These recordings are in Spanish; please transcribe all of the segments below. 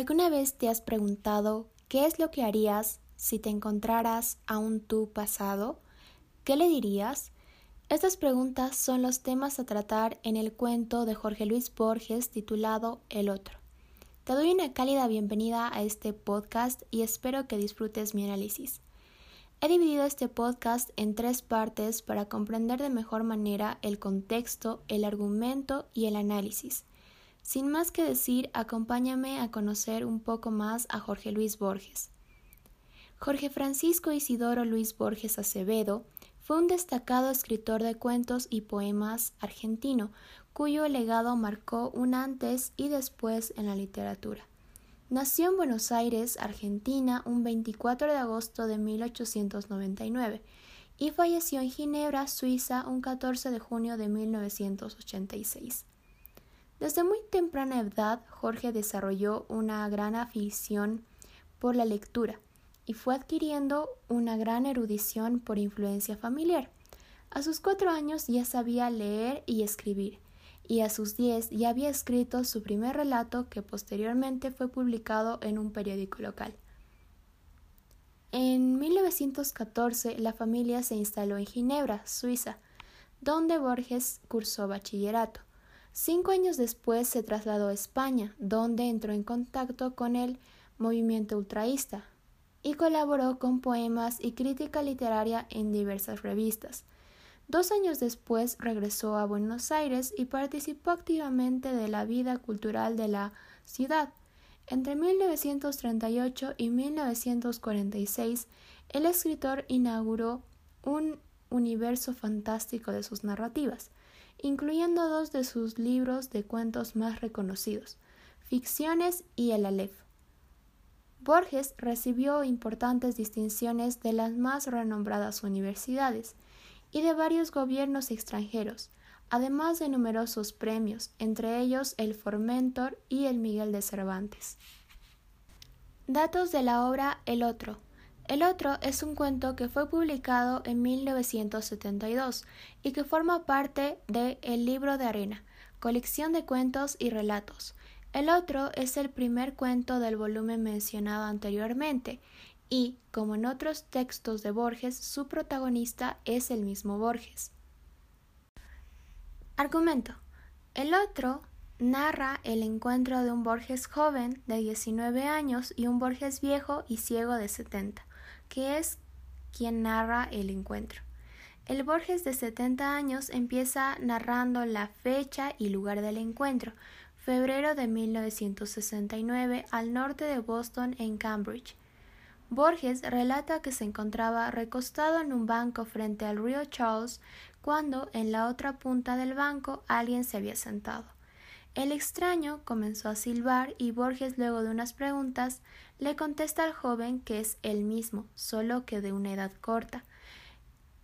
¿Alguna vez te has preguntado qué es lo que harías si te encontraras a un tú pasado? ¿Qué le dirías? Estas preguntas son los temas a tratar en el cuento de Jorge Luis Borges titulado El otro. Te doy una cálida bienvenida a este podcast y espero que disfrutes mi análisis. He dividido este podcast en tres partes para comprender de mejor manera el contexto, el argumento y el análisis. Sin más que decir, acompáñame a conocer un poco más a Jorge Luis Borges. Jorge Francisco Isidoro Luis Borges Acevedo fue un destacado escritor de cuentos y poemas argentino, cuyo legado marcó un antes y después en la literatura. Nació en Buenos Aires, Argentina, un 24 de agosto de 1899 y falleció en Ginebra, Suiza, un 14 de junio de 1986. Desde muy temprana edad, Jorge desarrolló una gran afición por la lectura y fue adquiriendo una gran erudición por influencia familiar. A sus cuatro años ya sabía leer y escribir, y a sus diez ya había escrito su primer relato que posteriormente fue publicado en un periódico local. En 1914 la familia se instaló en Ginebra, Suiza, donde Borges cursó bachillerato. Cinco años después se trasladó a España, donde entró en contacto con el movimiento ultraísta y colaboró con poemas y crítica literaria en diversas revistas. Dos años después regresó a Buenos Aires y participó activamente de la vida cultural de la ciudad. Entre 1938 y 1946, el escritor inauguró un universo fantástico de sus narrativas incluyendo dos de sus libros de cuentos más reconocidos, Ficciones y El Aleph. Borges recibió importantes distinciones de las más renombradas universidades y de varios gobiernos extranjeros, además de numerosos premios, entre ellos el Formentor y el Miguel de Cervantes. Datos de la obra El Otro, el otro es un cuento que fue publicado en 1972 y que forma parte de El libro de arena, colección de cuentos y relatos. El otro es el primer cuento del volumen mencionado anteriormente y, como en otros textos de Borges, su protagonista es el mismo Borges. Argumento. El otro narra el encuentro de un Borges joven de 19 años y un Borges viejo y ciego de 70 que es quien narra el encuentro. El Borges de 70 años empieza narrando la fecha y lugar del encuentro, febrero de 1969 al norte de Boston en Cambridge. Borges relata que se encontraba recostado en un banco frente al río Charles cuando en la otra punta del banco alguien se había sentado. El extraño comenzó a silbar y Borges, luego de unas preguntas, le contesta al joven que es él mismo, solo que de una edad corta.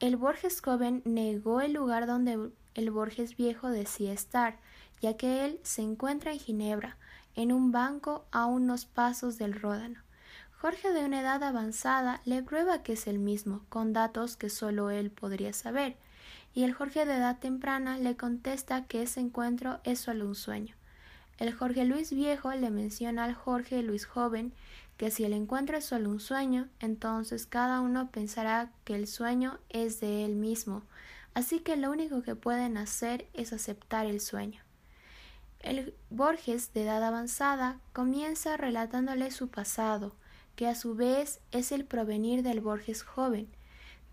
El Borges joven negó el lugar donde el Borges viejo decía estar, ya que él se encuentra en Ginebra, en un banco a unos pasos del Ródano. Jorge de una edad avanzada le prueba que es el mismo, con datos que solo él podría saber y el Jorge de edad temprana le contesta que ese encuentro es solo un sueño. El Jorge Luis viejo le menciona al Jorge Luis joven que si el encuentro es solo un sueño, entonces cada uno pensará que el sueño es de él mismo, así que lo único que pueden hacer es aceptar el sueño. El Borges de edad avanzada comienza relatándole su pasado, que a su vez es el provenir del Borges joven,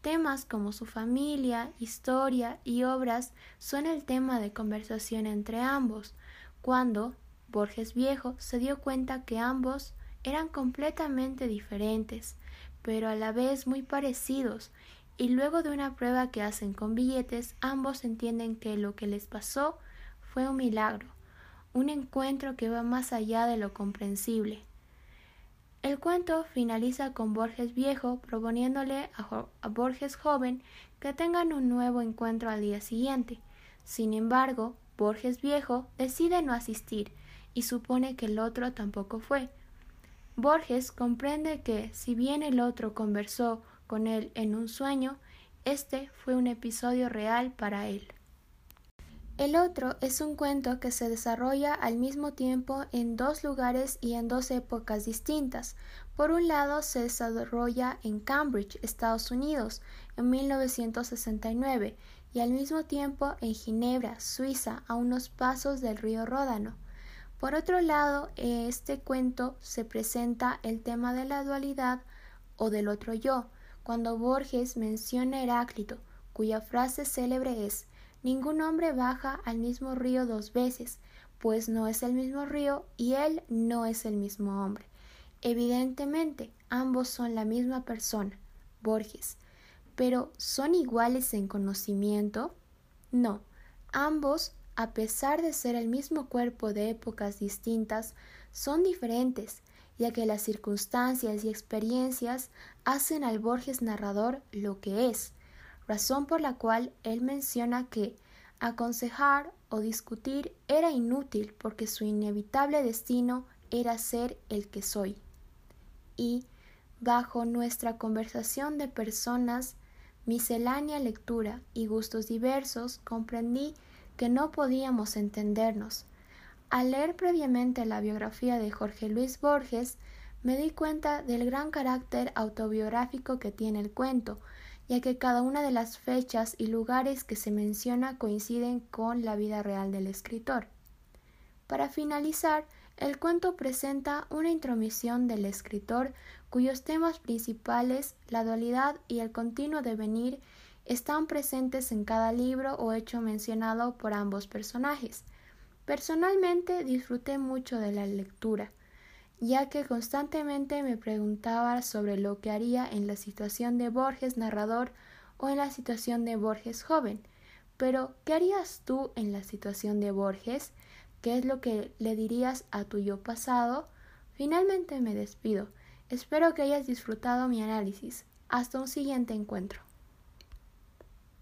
Temas como su familia, historia y obras son el tema de conversación entre ambos, cuando Borges Viejo se dio cuenta que ambos eran completamente diferentes, pero a la vez muy parecidos, y luego de una prueba que hacen con billetes, ambos entienden que lo que les pasó fue un milagro, un encuentro que va más allá de lo comprensible. El cuento finaliza con Borges viejo proponiéndole a, Borges joven que tengan un nuevo encuentro al día siguiente. Sin embargo, Borges viejo decide no asistir y supone que el otro tampoco fue. Borges comprende que, si bien el otro conversó con él en un sueño, este fue un episodio real para él. El otro es un cuento que se desarrolla al mismo tiempo en dos lugares y en dos épocas distintas. Por un lado, se desarrolla en Cambridge, Estados Unidos, en 1969, y al mismo tiempo en Ginebra, Suiza, a unos pasos del río Ródano. Por otro lado, en este cuento se presenta el tema de la dualidad o del otro yo, cuando Borges menciona a Heráclito, cuya frase célebre es Ningún hombre baja al mismo río dos veces, pues no es el mismo río y él no es el mismo hombre. Evidentemente, ambos son la misma persona, Borges, pero ¿son iguales en conocimiento? No, ambos, a pesar de ser el mismo cuerpo de épocas distintas, son diferentes, ya que las circunstancias y experiencias hacen al Borges narrador lo que es, razón por la cual él menciona que aconsejar o discutir era inútil porque su inevitable destino era ser el que soy. Y, bajo nuestra conversación de personas, miscelánea lectura y gustos diversos, comprendí que no podíamos entendernos. Al leer previamente la biografía de Jorge Luis Borges, me di cuenta del gran carácter autobiográfico que tiene el cuento, ya que cada una de las fechas y lugares que se menciona coinciden con la vida real del escritor. Para finalizar, el cuento presenta una intromisión del escritor cuyos temas principales, la dualidad y el continuo devenir, están presentes en cada libro o hecho mencionado por ambos personajes. Personalmente disfruté mucho de la lectura ya que constantemente me preguntaba sobre lo que haría en la situación de Borges narrador o en la situación de Borges joven. Pero, ¿qué harías tú en la situación de Borges? ¿Qué es lo que le dirías a tu yo pasado? Finalmente me despido. Espero que hayas disfrutado mi análisis. Hasta un siguiente encuentro.